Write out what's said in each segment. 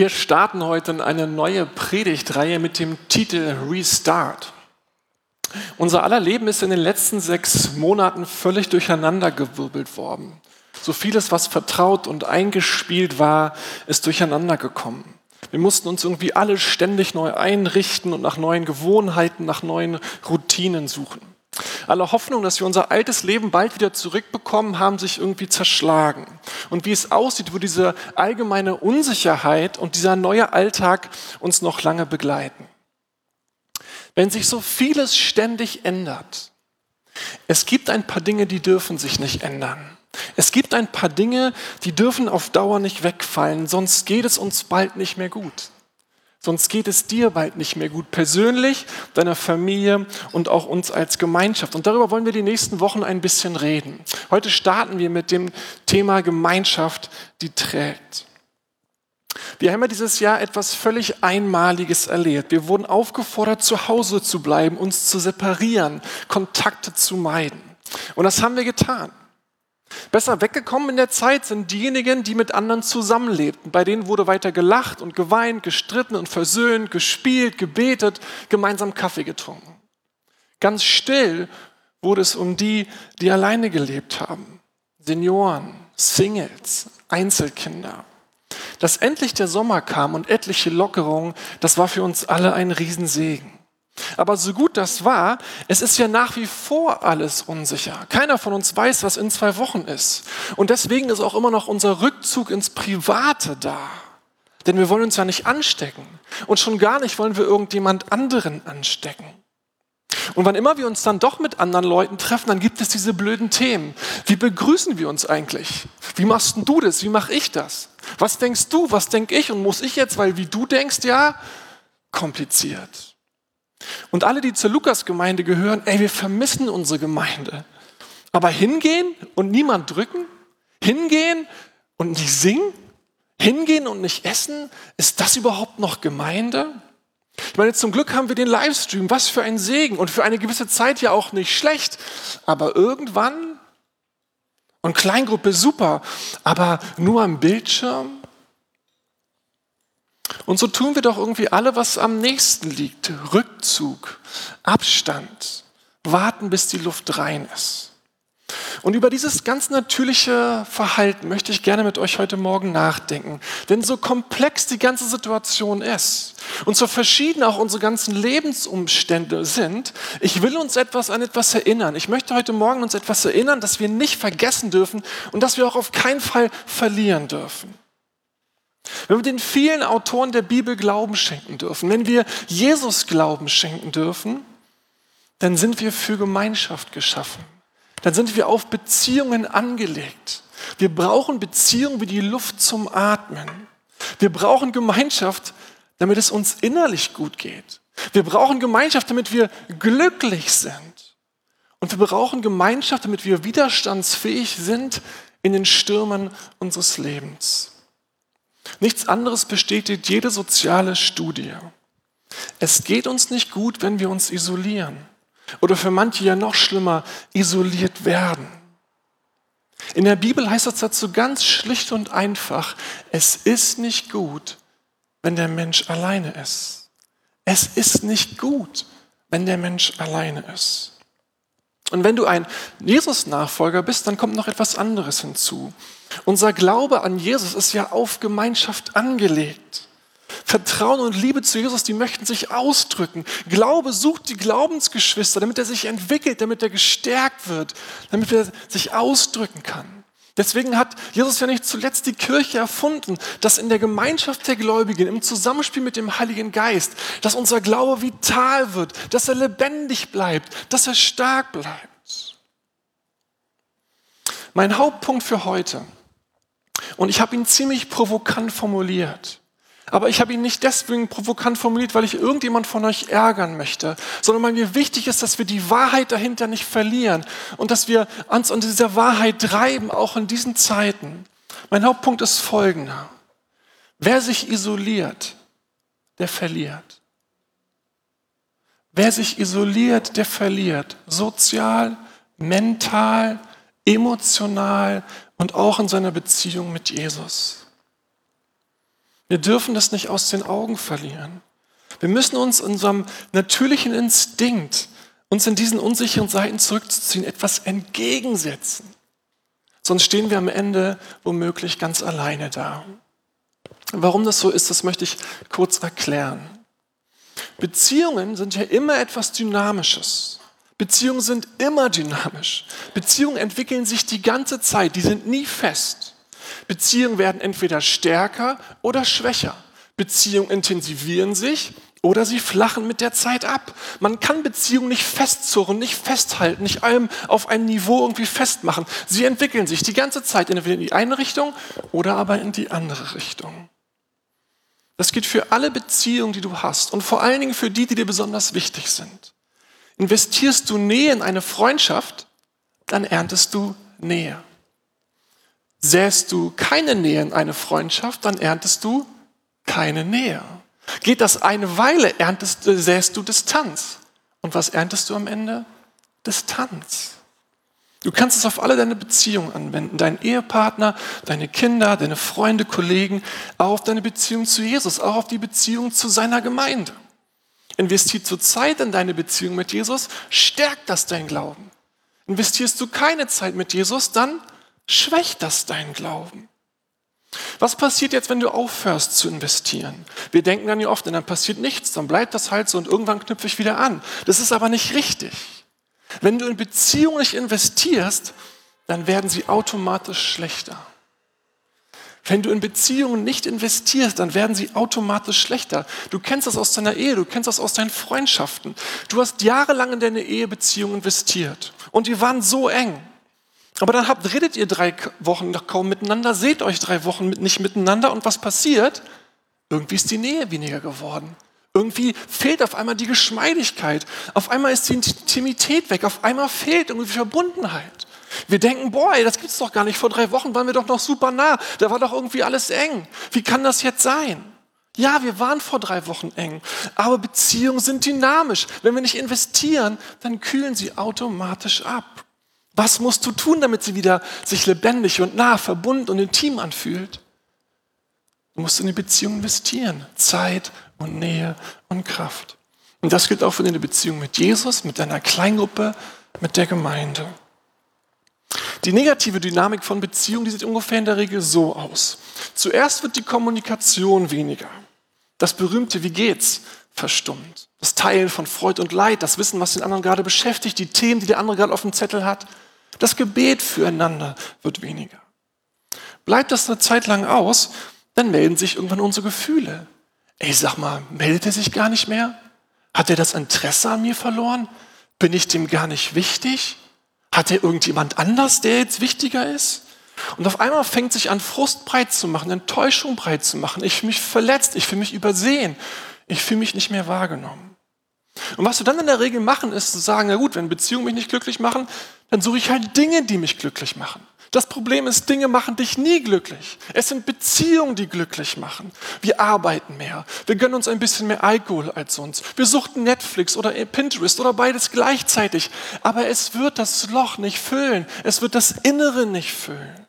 Wir starten heute in eine neue Predigtreihe mit dem Titel Restart. Unser aller Leben ist in den letzten sechs Monaten völlig durcheinandergewirbelt worden. So vieles, was vertraut und eingespielt war, ist durcheinander gekommen. Wir mussten uns irgendwie alle ständig neu einrichten und nach neuen Gewohnheiten, nach neuen Routinen suchen. Alle Hoffnung, dass wir unser altes Leben bald wieder zurückbekommen, haben sich irgendwie zerschlagen. Und wie es aussieht, wo diese allgemeine Unsicherheit und dieser neue Alltag uns noch lange begleiten. Wenn sich so vieles ständig ändert, es gibt ein paar Dinge, die dürfen sich nicht ändern. Es gibt ein paar Dinge, die dürfen auf Dauer nicht wegfallen, sonst geht es uns bald nicht mehr gut. Sonst geht es dir bald nicht mehr gut, persönlich, deiner Familie und auch uns als Gemeinschaft. Und darüber wollen wir die nächsten Wochen ein bisschen reden. Heute starten wir mit dem Thema Gemeinschaft, die trägt. Wir haben ja dieses Jahr etwas völlig Einmaliges erlebt. Wir wurden aufgefordert, zu Hause zu bleiben, uns zu separieren, Kontakte zu meiden. Und das haben wir getan. Besser weggekommen in der Zeit sind diejenigen, die mit anderen zusammenlebten. Bei denen wurde weiter gelacht und geweint, gestritten und versöhnt, gespielt, gebetet, gemeinsam Kaffee getrunken. Ganz still wurde es um die, die alleine gelebt haben. Senioren, Singles, Einzelkinder. Dass endlich der Sommer kam und etliche Lockerungen, das war für uns alle ein Riesensegen. Aber so gut das war, es ist ja nach wie vor alles unsicher. Keiner von uns weiß, was in zwei Wochen ist. Und deswegen ist auch immer noch unser Rückzug ins Private da. Denn wir wollen uns ja nicht anstecken. Und schon gar nicht wollen wir irgendjemand anderen anstecken. Und wann immer wir uns dann doch mit anderen Leuten treffen, dann gibt es diese blöden Themen. Wie begrüßen wir uns eigentlich? Wie machst du das? Wie mache ich das? Was denkst du? Was denke ich? Und muss ich jetzt, weil wie du denkst, ja, kompliziert. Und alle, die zur Lukas-Gemeinde gehören, ey, wir vermissen unsere Gemeinde. Aber hingehen und niemand drücken? Hingehen und nicht singen? Hingehen und nicht essen? Ist das überhaupt noch Gemeinde? Ich meine, zum Glück haben wir den Livestream. Was für ein Segen. Und für eine gewisse Zeit ja auch nicht schlecht. Aber irgendwann, und Kleingruppe super, aber nur am Bildschirm? Und so tun wir doch irgendwie alle, was am nächsten liegt. Rückzug, Abstand, warten, bis die Luft rein ist. Und über dieses ganz natürliche Verhalten möchte ich gerne mit euch heute Morgen nachdenken. Denn so komplex die ganze Situation ist und so verschieden auch unsere ganzen Lebensumstände sind, ich will uns etwas an etwas erinnern. Ich möchte heute Morgen uns etwas erinnern, das wir nicht vergessen dürfen und das wir auch auf keinen Fall verlieren dürfen. Wenn wir den vielen Autoren der Bibel Glauben schenken dürfen, wenn wir Jesus Glauben schenken dürfen, dann sind wir für Gemeinschaft geschaffen. Dann sind wir auf Beziehungen angelegt. Wir brauchen Beziehungen wie die Luft zum Atmen. Wir brauchen Gemeinschaft, damit es uns innerlich gut geht. Wir brauchen Gemeinschaft, damit wir glücklich sind. Und wir brauchen Gemeinschaft, damit wir widerstandsfähig sind in den Stürmen unseres Lebens. Nichts anderes bestätigt jede soziale Studie. Es geht uns nicht gut, wenn wir uns isolieren. Oder für manche ja noch schlimmer, isoliert werden. In der Bibel heißt das dazu ganz schlicht und einfach, es ist nicht gut, wenn der Mensch alleine ist. Es ist nicht gut, wenn der Mensch alleine ist. Und wenn du ein Jesus-Nachfolger bist, dann kommt noch etwas anderes hinzu. Unser Glaube an Jesus ist ja auf Gemeinschaft angelegt. Vertrauen und Liebe zu Jesus, die möchten sich ausdrücken. Glaube sucht die Glaubensgeschwister, damit er sich entwickelt, damit er gestärkt wird, damit er sich ausdrücken kann. Deswegen hat Jesus ja nicht zuletzt die Kirche erfunden, dass in der Gemeinschaft der Gläubigen, im Zusammenspiel mit dem Heiligen Geist, dass unser Glaube vital wird, dass er lebendig bleibt, dass er stark bleibt. Mein Hauptpunkt für heute und ich habe ihn ziemlich provokant formuliert. Aber ich habe ihn nicht deswegen provokant formuliert, weil ich irgendjemand von euch ärgern möchte, sondern weil mir wichtig ist, dass wir die Wahrheit dahinter nicht verlieren und dass wir uns an dieser Wahrheit treiben, auch in diesen Zeiten. Mein Hauptpunkt ist folgender. Wer sich isoliert, der verliert. Wer sich isoliert, der verliert. Sozial, mental, emotional und auch in seiner Beziehung mit Jesus. Wir dürfen das nicht aus den Augen verlieren. Wir müssen uns unserem natürlichen Instinkt, uns in diesen unsicheren Seiten zurückzuziehen, etwas entgegensetzen. Sonst stehen wir am Ende womöglich ganz alleine da. Warum das so ist, das möchte ich kurz erklären. Beziehungen sind ja immer etwas Dynamisches. Beziehungen sind immer dynamisch. Beziehungen entwickeln sich die ganze Zeit, die sind nie fest. Beziehungen werden entweder stärker oder schwächer. Beziehungen intensivieren sich oder sie flachen mit der Zeit ab. Man kann Beziehungen nicht festzurren, nicht festhalten, nicht allem auf einem Niveau irgendwie festmachen. Sie entwickeln sich die ganze Zeit entweder in die eine Richtung oder aber in die andere Richtung. Das geht für alle Beziehungen, die du hast und vor allen Dingen für die, die dir besonders wichtig sind. Investierst du Nähe in eine Freundschaft, dann erntest du Nähe. Säst du keine Nähe in eine Freundschaft, dann erntest du keine Nähe. Geht das eine Weile, erntest, säst du Distanz. Und was erntest du am Ende? Distanz. Du kannst es auf alle deine Beziehungen anwenden, deinen Ehepartner, deine Kinder, deine Freunde, Kollegen, auch auf deine Beziehung zu Jesus, auch auf die Beziehung zu seiner Gemeinde. Investiert zu Zeit in deine Beziehung mit Jesus, stärkt das dein Glauben. Investierst du keine Zeit mit Jesus, dann schwächt das dein Glauben. Was passiert jetzt, wenn du aufhörst zu investieren? Wir denken dann ja oft, dann passiert nichts, dann bleibt das halt so und irgendwann knüpfe ich wieder an. Das ist aber nicht richtig. Wenn du in Beziehungen nicht investierst, dann werden sie automatisch schlechter. Wenn du in Beziehungen nicht investierst, dann werden sie automatisch schlechter. Du kennst das aus deiner Ehe, du kennst das aus deinen Freundschaften. Du hast jahrelang in deine Ehebeziehung investiert und die waren so eng. Aber dann habt, redet ihr drei Wochen noch kaum miteinander, seht euch drei Wochen nicht miteinander und was passiert? Irgendwie ist die Nähe weniger geworden. Irgendwie fehlt auf einmal die Geschmeidigkeit. Auf einmal ist die Intimität weg. Auf einmal fehlt irgendwie Verbundenheit. Wir denken, boah, das gibt's doch gar nicht. Vor drei Wochen waren wir doch noch super nah. Da war doch irgendwie alles eng. Wie kann das jetzt sein? Ja, wir waren vor drei Wochen eng. Aber Beziehungen sind dynamisch. Wenn wir nicht investieren, dann kühlen sie automatisch ab. Was musst du tun, damit sie wieder sich lebendig und nah, verbunden und intim anfühlt? Du musst in die Beziehung investieren. Zeit und Nähe und Kraft. Und das gilt auch für deine Beziehung mit Jesus, mit deiner Kleingruppe, mit der Gemeinde. Die negative Dynamik von Beziehungen, die sieht ungefähr in der Regel so aus. Zuerst wird die Kommunikation weniger. Das berühmte Wie geht's verstummt. Das Teilen von Freud und Leid, das Wissen, was den anderen gerade beschäftigt, die Themen, die der andere gerade auf dem Zettel hat. Das Gebet füreinander wird weniger. Bleibt das eine Zeit lang aus, dann melden sich irgendwann unsere Gefühle. Ey, sag mal, meldet er sich gar nicht mehr? Hat er das Interesse an mir verloren? Bin ich dem gar nicht wichtig? Hat er irgendjemand anders, der jetzt wichtiger ist? Und auf einmal fängt sich an, Frust breit zu machen, Enttäuschung breit zu machen. Ich fühle mich verletzt, ich fühle mich übersehen, ich fühle mich nicht mehr wahrgenommen. Und was wir dann in der Regel machen, ist zu sagen, na gut, wenn Beziehungen mich nicht glücklich machen, dann suche ich halt Dinge, die mich glücklich machen. Das Problem ist, Dinge machen dich nie glücklich. Es sind Beziehungen, die glücklich machen. Wir arbeiten mehr. Wir gönnen uns ein bisschen mehr Alkohol als sonst. Wir suchten Netflix oder Pinterest oder beides gleichzeitig. Aber es wird das Loch nicht füllen. Es wird das Innere nicht füllen.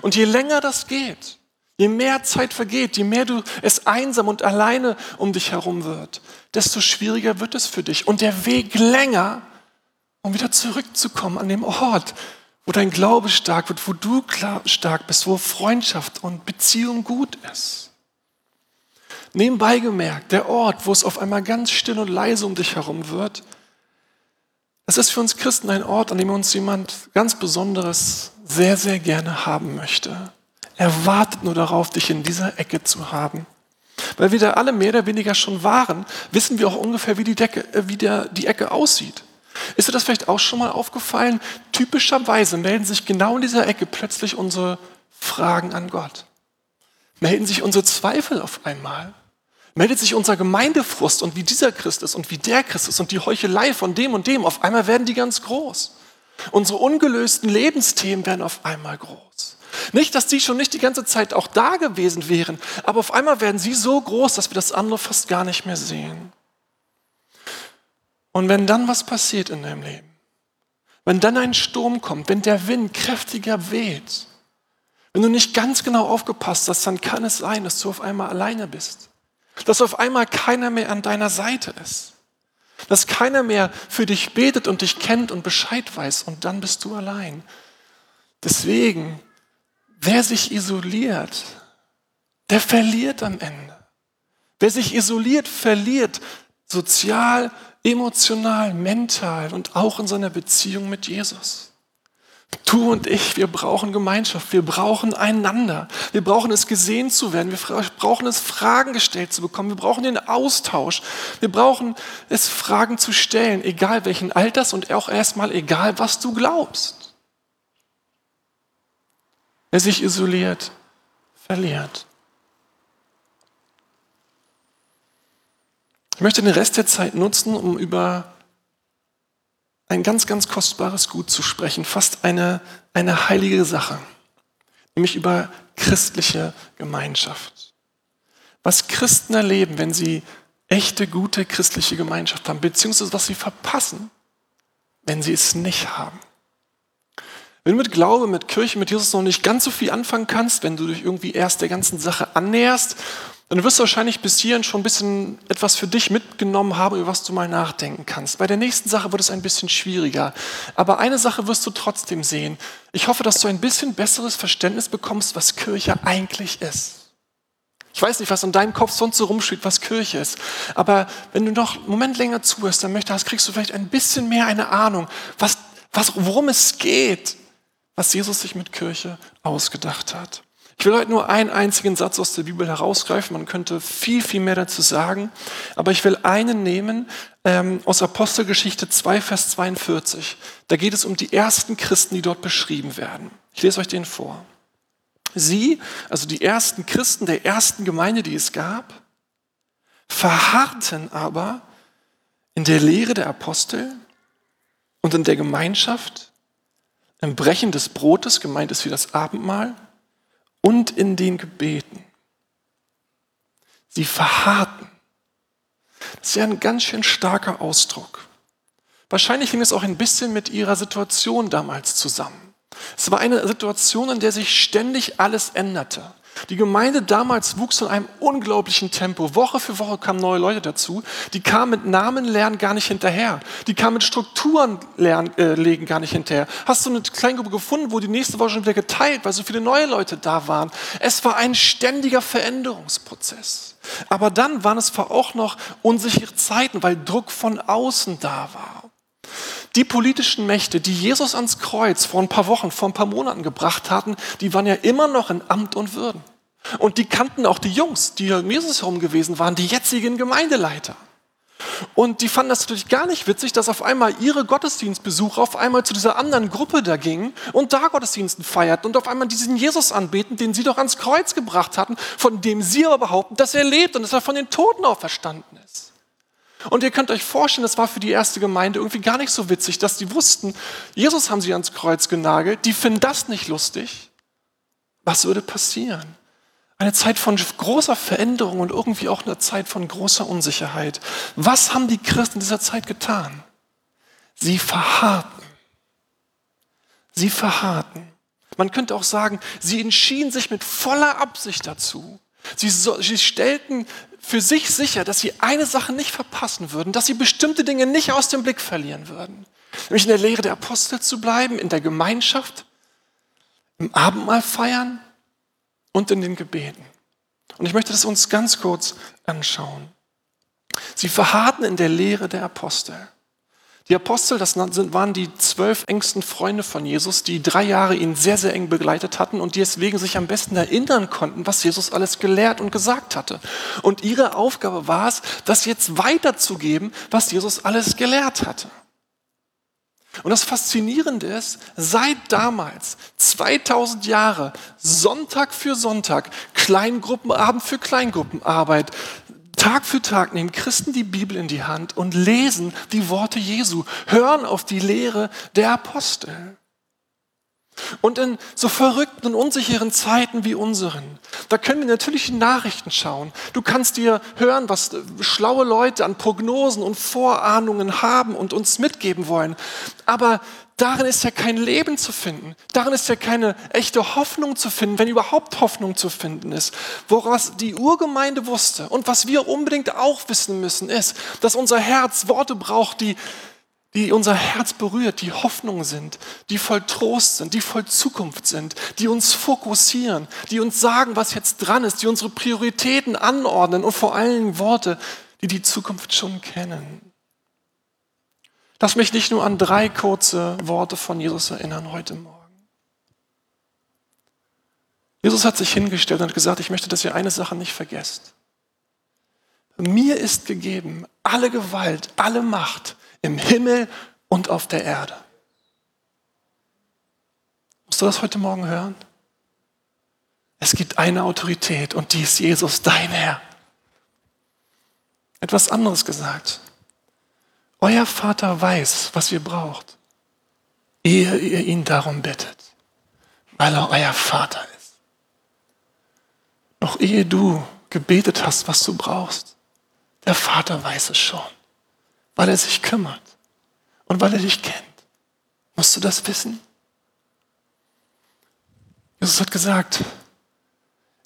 Und je länger das geht, je mehr Zeit vergeht, je mehr du es einsam und alleine um dich herum wird, desto schwieriger wird es für dich. Und der Weg länger, um wieder zurückzukommen an dem Ort, wo dein Glaube stark wird, wo du stark bist, wo Freundschaft und Beziehung gut ist. Nebenbei gemerkt, der Ort, wo es auf einmal ganz still und leise um dich herum wird, das ist für uns Christen ein Ort, an dem uns jemand ganz Besonderes sehr, sehr gerne haben möchte. Er wartet nur darauf, dich in dieser Ecke zu haben. Weil wir da alle mehr oder weniger schon waren, wissen wir auch ungefähr, wie die, Decke, äh, wie der, die Ecke aussieht. Ist dir das vielleicht auch schon mal aufgefallen? Typischerweise melden sich genau in dieser Ecke plötzlich unsere Fragen an Gott. Melden sich unsere Zweifel auf einmal. Meldet sich unser Gemeindefrust und wie dieser Christ ist und wie der Christ ist und die Heuchelei von dem und dem. Auf einmal werden die ganz groß. Unsere ungelösten Lebensthemen werden auf einmal groß. Nicht, dass die schon nicht die ganze Zeit auch da gewesen wären, aber auf einmal werden sie so groß, dass wir das andere fast gar nicht mehr sehen. Und wenn dann was passiert in deinem Leben, wenn dann ein Sturm kommt, wenn der Wind kräftiger weht, Wenn du nicht ganz genau aufgepasst hast, dann kann es sein, dass du auf einmal alleine bist. Dass auf einmal keiner mehr an deiner Seite ist. Dass keiner mehr für dich betet und dich kennt und Bescheid weiß und dann bist du allein. Deswegen, wer sich isoliert, der verliert am Ende. Wer sich isoliert, verliert sozial, emotional, mental und auch in seiner Beziehung mit Jesus. Du und ich, wir brauchen Gemeinschaft, wir brauchen einander, wir brauchen es gesehen zu werden, wir brauchen es Fragen gestellt zu bekommen, wir brauchen den Austausch, wir brauchen es Fragen zu stellen, egal welchen Alters und auch erstmal egal, was du glaubst. Wer sich isoliert, verliert. Ich möchte den Rest der Zeit nutzen, um über ein ganz, ganz kostbares Gut zu sprechen, fast eine, eine heilige Sache, nämlich über christliche Gemeinschaft. Was Christen erleben, wenn sie echte, gute christliche Gemeinschaft haben, beziehungsweise was sie verpassen, wenn sie es nicht haben. Wenn du mit Glaube, mit Kirche, mit Jesus noch nicht ganz so viel anfangen kannst, wenn du dich irgendwie erst der ganzen Sache annäherst dann wirst du wahrscheinlich bis hierhin schon ein bisschen etwas für dich mitgenommen haben, über was du mal nachdenken kannst. Bei der nächsten Sache wird es ein bisschen schwieriger. Aber eine Sache wirst du trotzdem sehen. Ich hoffe, dass du ein bisschen besseres Verständnis bekommst, was Kirche eigentlich ist. Ich weiß nicht, was in deinem Kopf sonst so rumsteht, was Kirche ist. Aber wenn du noch einen Moment länger zuhörst, dann möchtest, kriegst du vielleicht ein bisschen mehr eine Ahnung, was, was, worum es geht, was Jesus sich mit Kirche ausgedacht hat. Ich will heute nur einen einzigen Satz aus der Bibel herausgreifen. Man könnte viel, viel mehr dazu sagen. Aber ich will einen nehmen ähm, aus Apostelgeschichte 2, Vers 42. Da geht es um die ersten Christen, die dort beschrieben werden. Ich lese euch den vor. Sie, also die ersten Christen der ersten Gemeinde, die es gab, verharrten aber in der Lehre der Apostel und in der Gemeinschaft, im Brechen des Brotes, gemeint ist wie das Abendmahl, und in den Gebeten. Sie verharrten. Das ist ja ein ganz schön starker Ausdruck. Wahrscheinlich hing es auch ein bisschen mit ihrer Situation damals zusammen. Es war eine Situation, in der sich ständig alles änderte. Die Gemeinde damals wuchs in einem unglaublichen Tempo. Woche für Woche kamen neue Leute dazu. Die kamen mit Namen lernen gar nicht hinterher. Die kamen mit Strukturen lernen, äh, legen gar nicht hinterher. Hast du eine Kleingruppe gefunden, wo die nächste Woche schon wieder geteilt, weil so viele neue Leute da waren? Es war ein ständiger Veränderungsprozess. Aber dann waren es auch noch unsichere Zeiten, weil Druck von außen da war. Die politischen Mächte, die Jesus ans Kreuz vor ein paar Wochen, vor ein paar Monaten gebracht hatten, die waren ja immer noch in Amt und Würden. Und die kannten auch die Jungs, die um Jesus herum gewesen waren, die jetzigen Gemeindeleiter. Und die fanden das natürlich gar nicht witzig, dass auf einmal ihre Gottesdienstbesucher auf einmal zu dieser anderen Gruppe da gingen und da Gottesdiensten feierten und auf einmal diesen Jesus anbeten, den sie doch ans Kreuz gebracht hatten, von dem sie aber behaupten, dass er lebt und dass er von den Toten auferstanden ist. Und ihr könnt euch vorstellen, das war für die erste Gemeinde irgendwie gar nicht so witzig, dass die wussten, Jesus haben sie ans Kreuz genagelt, die finden das nicht lustig. Was würde passieren? Eine Zeit von großer Veränderung und irgendwie auch eine Zeit von großer Unsicherheit. Was haben die Christen in dieser Zeit getan? Sie verharrten. Sie verharrten. Man könnte auch sagen, sie entschieden sich mit voller Absicht dazu. Sie, so, sie stellten für sich sicher, dass sie eine Sache nicht verpassen würden, dass sie bestimmte Dinge nicht aus dem Blick verlieren würden. Nämlich in der Lehre der Apostel zu bleiben, in der Gemeinschaft, im Abendmahl feiern und in den Gebeten. Und ich möchte das uns ganz kurz anschauen. Sie verharrten in der Lehre der Apostel. Die Apostel, das waren die zwölf engsten Freunde von Jesus, die drei Jahre ihn sehr, sehr eng begleitet hatten und die deswegen sich am besten erinnern konnten, was Jesus alles gelehrt und gesagt hatte. Und ihre Aufgabe war es, das jetzt weiterzugeben, was Jesus alles gelehrt hatte. Und das Faszinierende ist, seit damals, 2000 Jahre, Sonntag für Sonntag, Kleingruppenabend für Kleingruppenarbeit, Tag für Tag nehmen Christen die Bibel in die Hand und lesen die Worte Jesu, hören auf die Lehre der Apostel. Und in so verrückten und unsicheren Zeiten wie unseren, da können wir natürlich in Nachrichten schauen. Du kannst dir hören, was schlaue Leute an Prognosen und Vorahnungen haben und uns mitgeben wollen. Aber darin ist ja kein Leben zu finden. Darin ist ja keine echte Hoffnung zu finden, wenn überhaupt Hoffnung zu finden ist. Woraus die Urgemeinde wusste und was wir unbedingt auch wissen müssen, ist, dass unser Herz Worte braucht, die die unser Herz berührt, die Hoffnung sind, die voll Trost sind, die voll Zukunft sind, die uns fokussieren, die uns sagen, was jetzt dran ist, die unsere Prioritäten anordnen und vor allem Worte, die die Zukunft schon kennen. Lass mich nicht nur an drei kurze Worte von Jesus erinnern heute Morgen. Jesus hat sich hingestellt und gesagt, ich möchte, dass ihr eine Sache nicht vergesst. Mir ist gegeben alle Gewalt, alle Macht im Himmel und auf der Erde. Musst du das heute Morgen hören? Es gibt eine Autorität und die ist Jesus, dein Herr. Etwas anderes gesagt. Euer Vater weiß, was ihr braucht, ehe ihr ihn darum bittet, weil er euer Vater ist. Noch ehe du gebetet hast, was du brauchst, der Vater weiß es schon weil er sich kümmert und weil er dich kennt. Musst du das wissen? Jesus hat gesagt,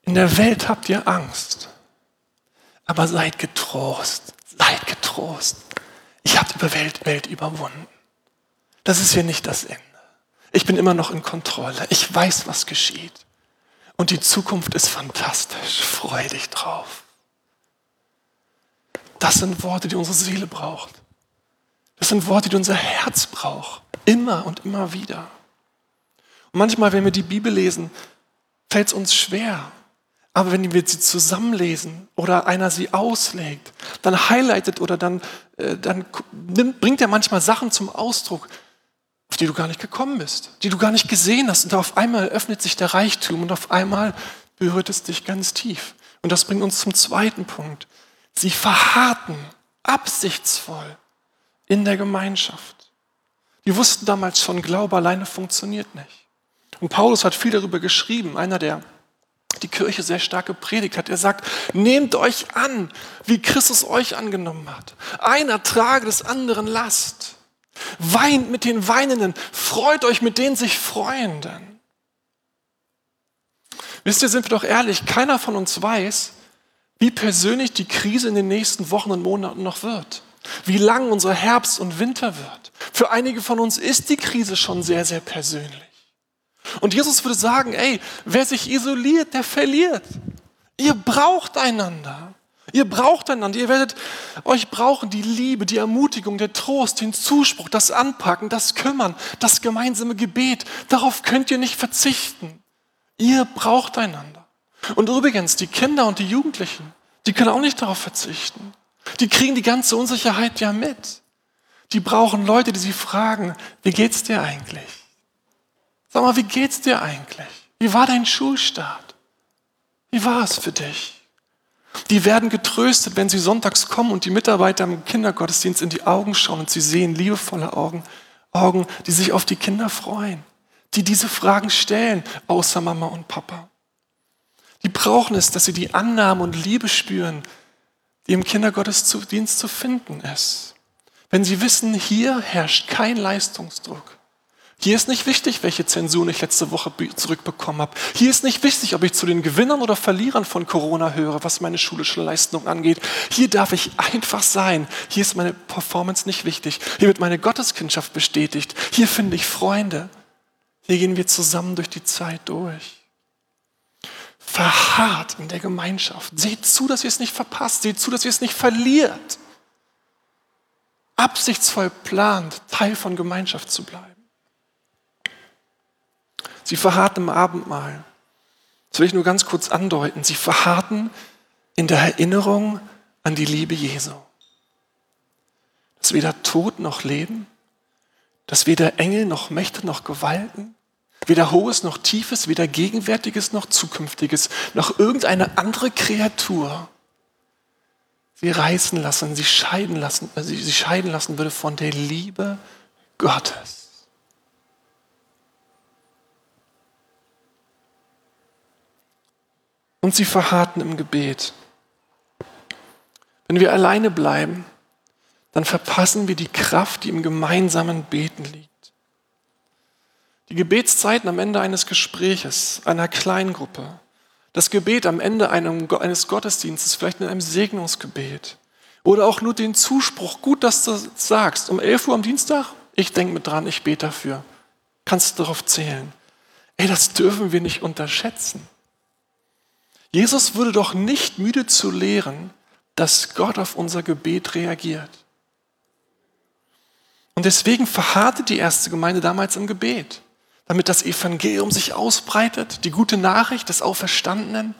in der Welt habt ihr Angst, aber seid getrost, seid getrost. Ich habe die Welt, Welt überwunden. Das ist hier nicht das Ende. Ich bin immer noch in Kontrolle. Ich weiß, was geschieht. Und die Zukunft ist fantastisch. Freu dich drauf. Das sind Worte, die unsere Seele braucht. Das sind Worte, die unser Herz braucht. Immer und immer wieder. Und manchmal, wenn wir die Bibel lesen, fällt es uns schwer. Aber wenn wir sie zusammenlesen oder einer sie auslegt, dann highlightet oder dann, äh, dann nimmt, bringt er manchmal Sachen zum Ausdruck, auf die du gar nicht gekommen bist, die du gar nicht gesehen hast. Und auf einmal öffnet sich der Reichtum und auf einmal berührt es dich ganz tief. Und das bringt uns zum zweiten Punkt. Sie verharrten absichtsvoll in der Gemeinschaft. Die wussten damals schon, Glaube alleine funktioniert nicht. Und Paulus hat viel darüber geschrieben, einer, der die Kirche sehr stark gepredigt hat. Er sagt, nehmt euch an, wie Christus euch angenommen hat. Einer trage des anderen Last. Weint mit den Weinenden, freut euch mit den sich Freuenden. Wisst ihr, sind wir doch ehrlich, keiner von uns weiß, wie persönlich die Krise in den nächsten Wochen und Monaten noch wird wie lang unser Herbst und Winter wird. Für einige von uns ist die Krise schon sehr, sehr persönlich. Und Jesus würde sagen, ey, wer sich isoliert, der verliert. Ihr braucht einander. Ihr braucht einander. Ihr werdet euch brauchen, die Liebe, die Ermutigung, der Trost, den Zuspruch, das Anpacken, das Kümmern, das gemeinsame Gebet. Darauf könnt ihr nicht verzichten. Ihr braucht einander. Und übrigens, die Kinder und die Jugendlichen, die können auch nicht darauf verzichten. Die kriegen die ganze Unsicherheit ja mit. Die brauchen Leute, die sie fragen, wie geht's dir eigentlich? Sag mal, wie geht's dir eigentlich? Wie war dein Schulstart? Wie war es für dich? Die werden getröstet, wenn sie sonntags kommen und die Mitarbeiter im Kindergottesdienst in die Augen schauen und sie sehen liebevolle Augen, Augen, die sich auf die Kinder freuen, die diese Fragen stellen, außer Mama und Papa. Die brauchen es, dass sie die Annahme und Liebe spüren, die im Kindergottesdienst zu finden ist. Wenn Sie wissen, hier herrscht kein Leistungsdruck. Hier ist nicht wichtig, welche Zensur ich letzte Woche zurückbekommen habe. Hier ist nicht wichtig, ob ich zu den Gewinnern oder Verlierern von Corona höre, was meine schulische Leistung angeht. Hier darf ich einfach sein. Hier ist meine Performance nicht wichtig. Hier wird meine Gotteskindschaft bestätigt. Hier finde ich Freunde. Hier gehen wir zusammen durch die Zeit durch. Verharrt in der Gemeinschaft. Seht zu, dass ihr es nicht verpasst. Seht zu, dass ihr es nicht verliert. Absichtsvoll plant, Teil von Gemeinschaft zu bleiben. Sie verharrten im Abendmahl. Das will ich nur ganz kurz andeuten. Sie verharrten in der Erinnerung an die Liebe Jesu. Dass weder Tod noch Leben, dass weder Engel noch Mächte noch Gewalten, Weder Hohes noch Tiefes, weder Gegenwärtiges noch Zukünftiges, noch irgendeine andere Kreatur sie reißen lassen, sie scheiden lassen, äh, sie, sie scheiden lassen würde von der Liebe Gottes. Und sie verharrten im Gebet. Wenn wir alleine bleiben, dann verpassen wir die Kraft, die im gemeinsamen Beten liegt. Die Gebetszeiten am Ende eines Gespräches, einer Kleingruppe, das Gebet am Ende eines Gottesdienstes, vielleicht in einem Segnungsgebet oder auch nur den Zuspruch, gut, dass du sagst, um 11 Uhr am Dienstag, ich denke mit dran, ich bete dafür. Kannst du darauf zählen. Ey, das dürfen wir nicht unterschätzen. Jesus wurde doch nicht müde zu lehren, dass Gott auf unser Gebet reagiert. Und deswegen verharrte die erste Gemeinde damals im Gebet, damit das Evangelium sich ausbreitet, die gute Nachricht des Auferstandenen.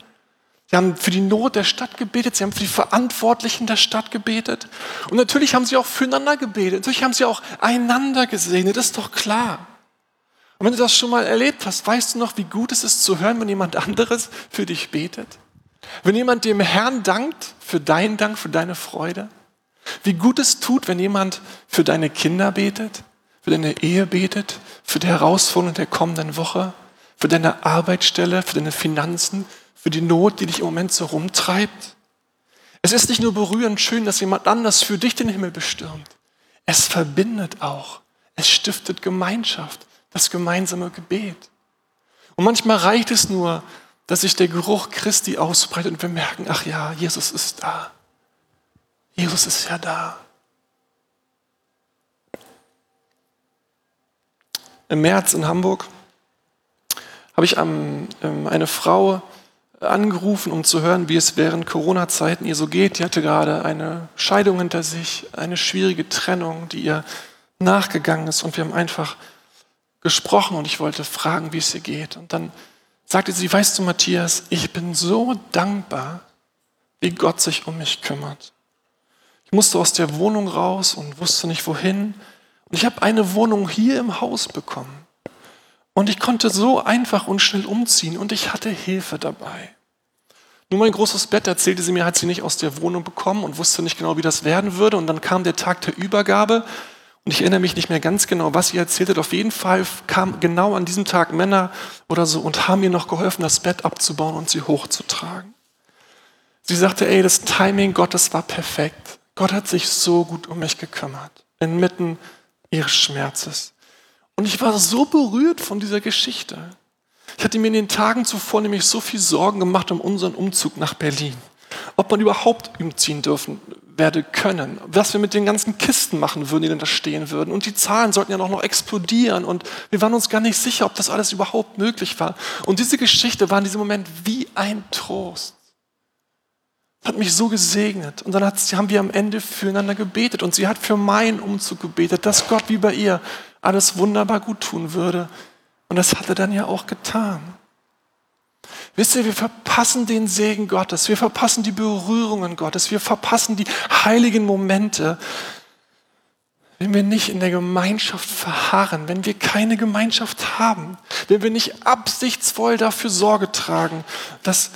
Sie haben für die Not der Stadt gebetet, sie haben für die Verantwortlichen der Stadt gebetet. Und natürlich haben sie auch füreinander gebetet, natürlich haben sie auch einander gesegnet, das ist doch klar. Und wenn du das schon mal erlebt hast, weißt du noch, wie gut es ist zu hören, wenn jemand anderes für dich betet? Wenn jemand dem Herrn dankt für deinen Dank, für deine Freude? Wie gut es tut, wenn jemand für deine Kinder betet, für deine Ehe betet, für die Herausforderungen der kommenden Woche, für deine Arbeitsstelle, für deine Finanzen, für die Not, die dich im Moment so rumtreibt? Es ist nicht nur berührend schön, dass jemand anders für dich den Himmel bestürmt. Es verbindet auch. Es stiftet Gemeinschaft, das gemeinsame Gebet. Und manchmal reicht es nur, dass sich der Geruch Christi ausbreitet und wir merken, ach ja, Jesus ist da. Jesus ist ja da. Im März in Hamburg habe ich ähm, eine Frau angerufen, um zu hören, wie es während Corona-Zeiten ihr so geht. Die hatte gerade eine Scheidung hinter sich, eine schwierige Trennung, die ihr nachgegangen ist. Und wir haben einfach gesprochen und ich wollte fragen, wie es ihr geht. Und dann sagte sie, weißt du, Matthias, ich bin so dankbar, wie Gott sich um mich kümmert. Ich musste aus der Wohnung raus und wusste nicht wohin. Und ich habe eine Wohnung hier im Haus bekommen. Und ich konnte so einfach und schnell umziehen und ich hatte Hilfe dabei. Nur mein großes Bett, erzählte sie mir, hat sie nicht aus der Wohnung bekommen und wusste nicht genau, wie das werden würde. Und dann kam der Tag der Übergabe und ich erinnere mich nicht mehr ganz genau, was sie erzählt hat. Auf jeden Fall kamen genau an diesem Tag Männer oder so und haben mir noch geholfen, das Bett abzubauen und sie hochzutragen. Sie sagte, ey, das Timing Gottes war perfekt. Gott hat sich so gut um mich gekümmert, inmitten ihres Schmerzes. Und ich war so berührt von dieser Geschichte. Ich hatte mir in den Tagen zuvor nämlich so viel Sorgen gemacht um unseren Umzug nach Berlin. Ob man überhaupt umziehen dürfen werde können. Was wir mit den ganzen Kisten machen würden, die dann da stehen würden. Und die Zahlen sollten ja noch, noch explodieren. Und wir waren uns gar nicht sicher, ob das alles überhaupt möglich war. Und diese Geschichte war in diesem Moment wie ein Trost. Hat mich so gesegnet. Und dann haben wir am Ende füreinander gebetet. Und sie hat für meinen Umzug gebetet, dass Gott wie bei ihr alles wunderbar gut tun würde. Und das hat er dann ja auch getan. Wisst ihr, wir verpassen den Segen Gottes, wir verpassen die Berührungen Gottes, wir verpassen die heiligen Momente, wenn wir nicht in der Gemeinschaft verharren, wenn wir keine Gemeinschaft haben, wenn wir nicht absichtsvoll dafür Sorge tragen, dass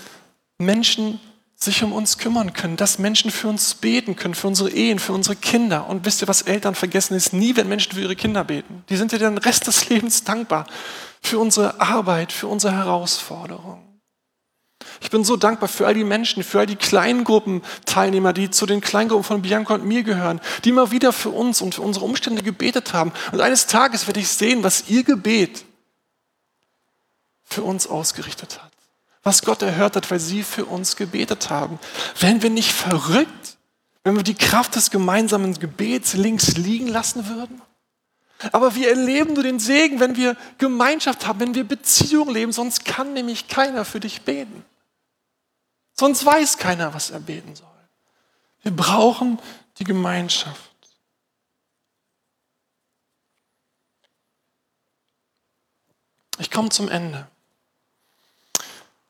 Menschen sich um uns kümmern können, dass Menschen für uns beten können, für unsere Ehen, für unsere Kinder. Und wisst ihr, was Eltern vergessen ist? Nie, wenn Menschen für ihre Kinder beten. Die sind ja den Rest des Lebens dankbar für unsere Arbeit, für unsere Herausforderungen. Ich bin so dankbar für all die Menschen, für all die Kleingruppenteilnehmer, die zu den Kleingruppen von Bianca und mir gehören, die immer wieder für uns und für unsere Umstände gebetet haben. Und eines Tages werde ich sehen, was ihr Gebet für uns ausgerichtet hat. Was Gott erhört hat, weil sie für uns gebetet haben. Wären wir nicht verrückt, wenn wir die Kraft des gemeinsamen Gebets links liegen lassen würden? Aber wir erleben nur den Segen, wenn wir Gemeinschaft haben, wenn wir Beziehung leben, sonst kann nämlich keiner für dich beten. Sonst weiß keiner, was er beten soll. Wir brauchen die Gemeinschaft. Ich komme zum Ende.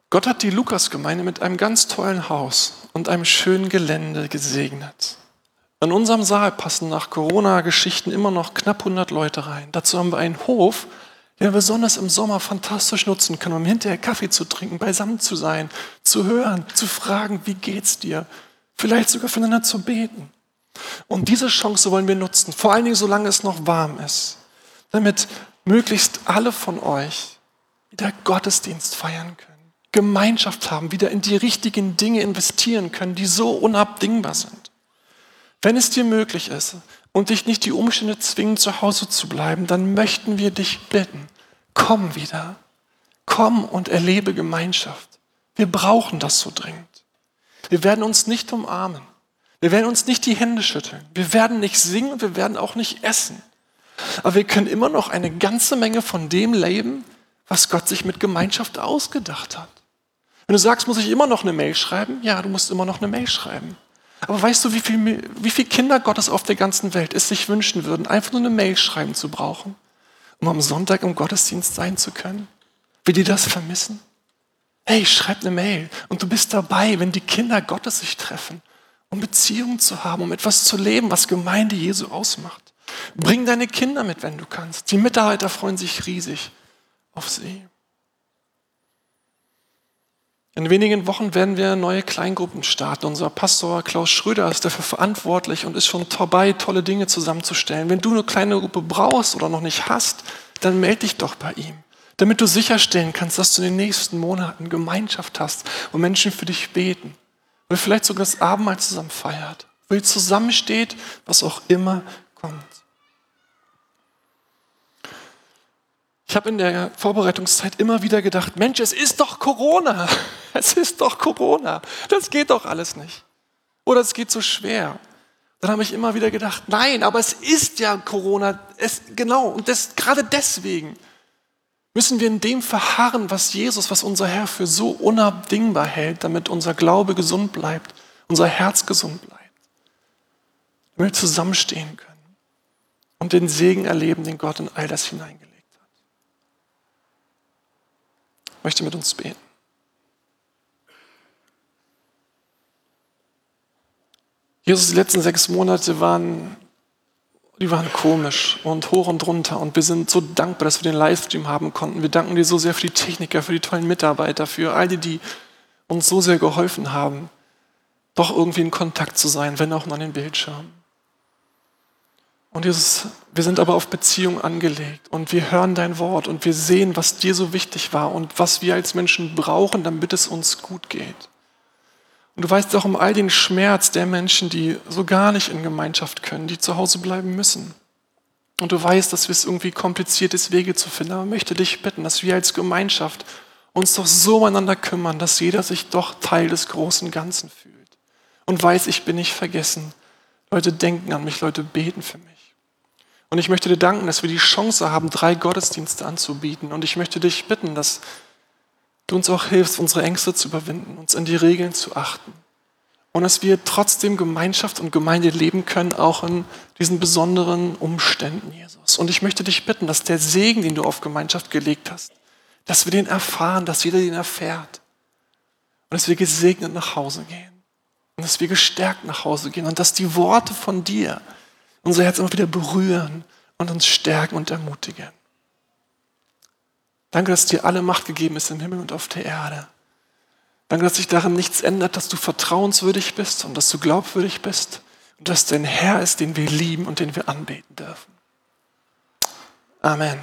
Gott hat die Lukasgemeinde mit einem ganz tollen Haus und einem schönen Gelände gesegnet. In unserem Saal passen nach Corona-Geschichten immer noch knapp 100 Leute rein. Dazu haben wir einen Hof, den wir besonders im Sommer fantastisch nutzen können, um hinterher Kaffee zu trinken, beisammen zu sein, zu hören, zu fragen, wie geht's dir? Vielleicht sogar füreinander zu beten. Und diese Chance wollen wir nutzen, vor allen Dingen solange es noch warm ist, damit möglichst alle von euch wieder Gottesdienst feiern können Gemeinschaft haben, wieder in die richtigen Dinge investieren können, die so unabdingbar sind. Wenn es dir möglich ist und dich nicht die Umstände zwingen, zu Hause zu bleiben, dann möchten wir dich bitten, komm wieder, komm und erlebe Gemeinschaft. Wir brauchen das so dringend. Wir werden uns nicht umarmen. Wir werden uns nicht die Hände schütteln. Wir werden nicht singen wir werden auch nicht essen. Aber wir können immer noch eine ganze Menge von dem leben, was Gott sich mit Gemeinschaft ausgedacht hat. Wenn du sagst, muss ich immer noch eine Mail schreiben? Ja, du musst immer noch eine Mail schreiben. Aber weißt du, wie viele viel Kinder Gottes auf der ganzen Welt es sich wünschen würden, einfach nur eine Mail schreiben zu brauchen, um am Sonntag im Gottesdienst sein zu können? Wie die das vermissen? Hey, schreib eine Mail und du bist dabei, wenn die Kinder Gottes sich treffen, um Beziehungen zu haben, um etwas zu leben, was Gemeinde Jesu ausmacht. Bring deine Kinder mit, wenn du kannst. Die Mitarbeiter freuen sich riesig auf sie. In wenigen Wochen werden wir neue Kleingruppen starten. Unser Pastor Klaus Schröder ist dafür verantwortlich und ist schon dabei, tolle Dinge zusammenzustellen. Wenn du eine kleine Gruppe brauchst oder noch nicht hast, dann melde dich doch bei ihm, damit du sicherstellen kannst, dass du in den nächsten Monaten Gemeinschaft hast, wo Menschen für dich beten, wo ihr vielleicht sogar das Abendmahl zusammen feiert, wo ihr zusammensteht, was auch immer kommt. Ich habe in der Vorbereitungszeit immer wieder gedacht, Mensch, es ist doch Corona. Es ist doch Corona. Das geht doch alles nicht. Oder es geht so schwer. Dann habe ich immer wieder gedacht, nein, aber es ist ja Corona. Es, genau, und das, gerade deswegen müssen wir in dem verharren, was Jesus, was unser Herr für so unabdingbar hält, damit unser Glaube gesund bleibt, unser Herz gesund bleibt. Damit wir zusammenstehen können und den Segen erleben, den Gott in all das hineingelegt möchte mit uns beten. Jesus, die letzten sechs Monate waren, die waren komisch und hoch und runter. Und wir sind so dankbar, dass wir den Livestream haben konnten. Wir danken dir so sehr für die Techniker, für die tollen Mitarbeiter, für all die, die uns so sehr geholfen haben, doch irgendwie in Kontakt zu sein, wenn auch nur an den Bildschirmen. Und Jesus, wir sind aber auf Beziehung angelegt und wir hören dein Wort und wir sehen, was dir so wichtig war und was wir als Menschen brauchen, damit es uns gut geht. Und du weißt auch um all den Schmerz der Menschen, die so gar nicht in Gemeinschaft können, die zu Hause bleiben müssen. Und du weißt, dass es irgendwie kompliziert ist, Wege zu finden. Aber ich möchte dich bitten, dass wir als Gemeinschaft uns doch so einander kümmern, dass jeder sich doch Teil des großen Ganzen fühlt. Und weiß, ich bin nicht vergessen. Leute denken an mich, Leute beten für mich. Und ich möchte dir danken, dass wir die Chance haben, drei Gottesdienste anzubieten. Und ich möchte dich bitten, dass du uns auch hilfst, unsere Ängste zu überwinden, uns an die Regeln zu achten. Und dass wir trotzdem Gemeinschaft und Gemeinde leben können, auch in diesen besonderen Umständen, Jesus. Und ich möchte dich bitten, dass der Segen, den du auf Gemeinschaft gelegt hast, dass wir den erfahren, dass jeder den erfährt. Und dass wir gesegnet nach Hause gehen. Und dass wir gestärkt nach Hause gehen. Und dass die Worte von dir, unser Herz immer wieder berühren und uns stärken und ermutigen. Danke, dass dir alle Macht gegeben ist im Himmel und auf der Erde. Danke, dass sich darin nichts ändert, dass du vertrauenswürdig bist und dass du glaubwürdig bist und dass dein Herr ist, den wir lieben und den wir anbeten dürfen. Amen.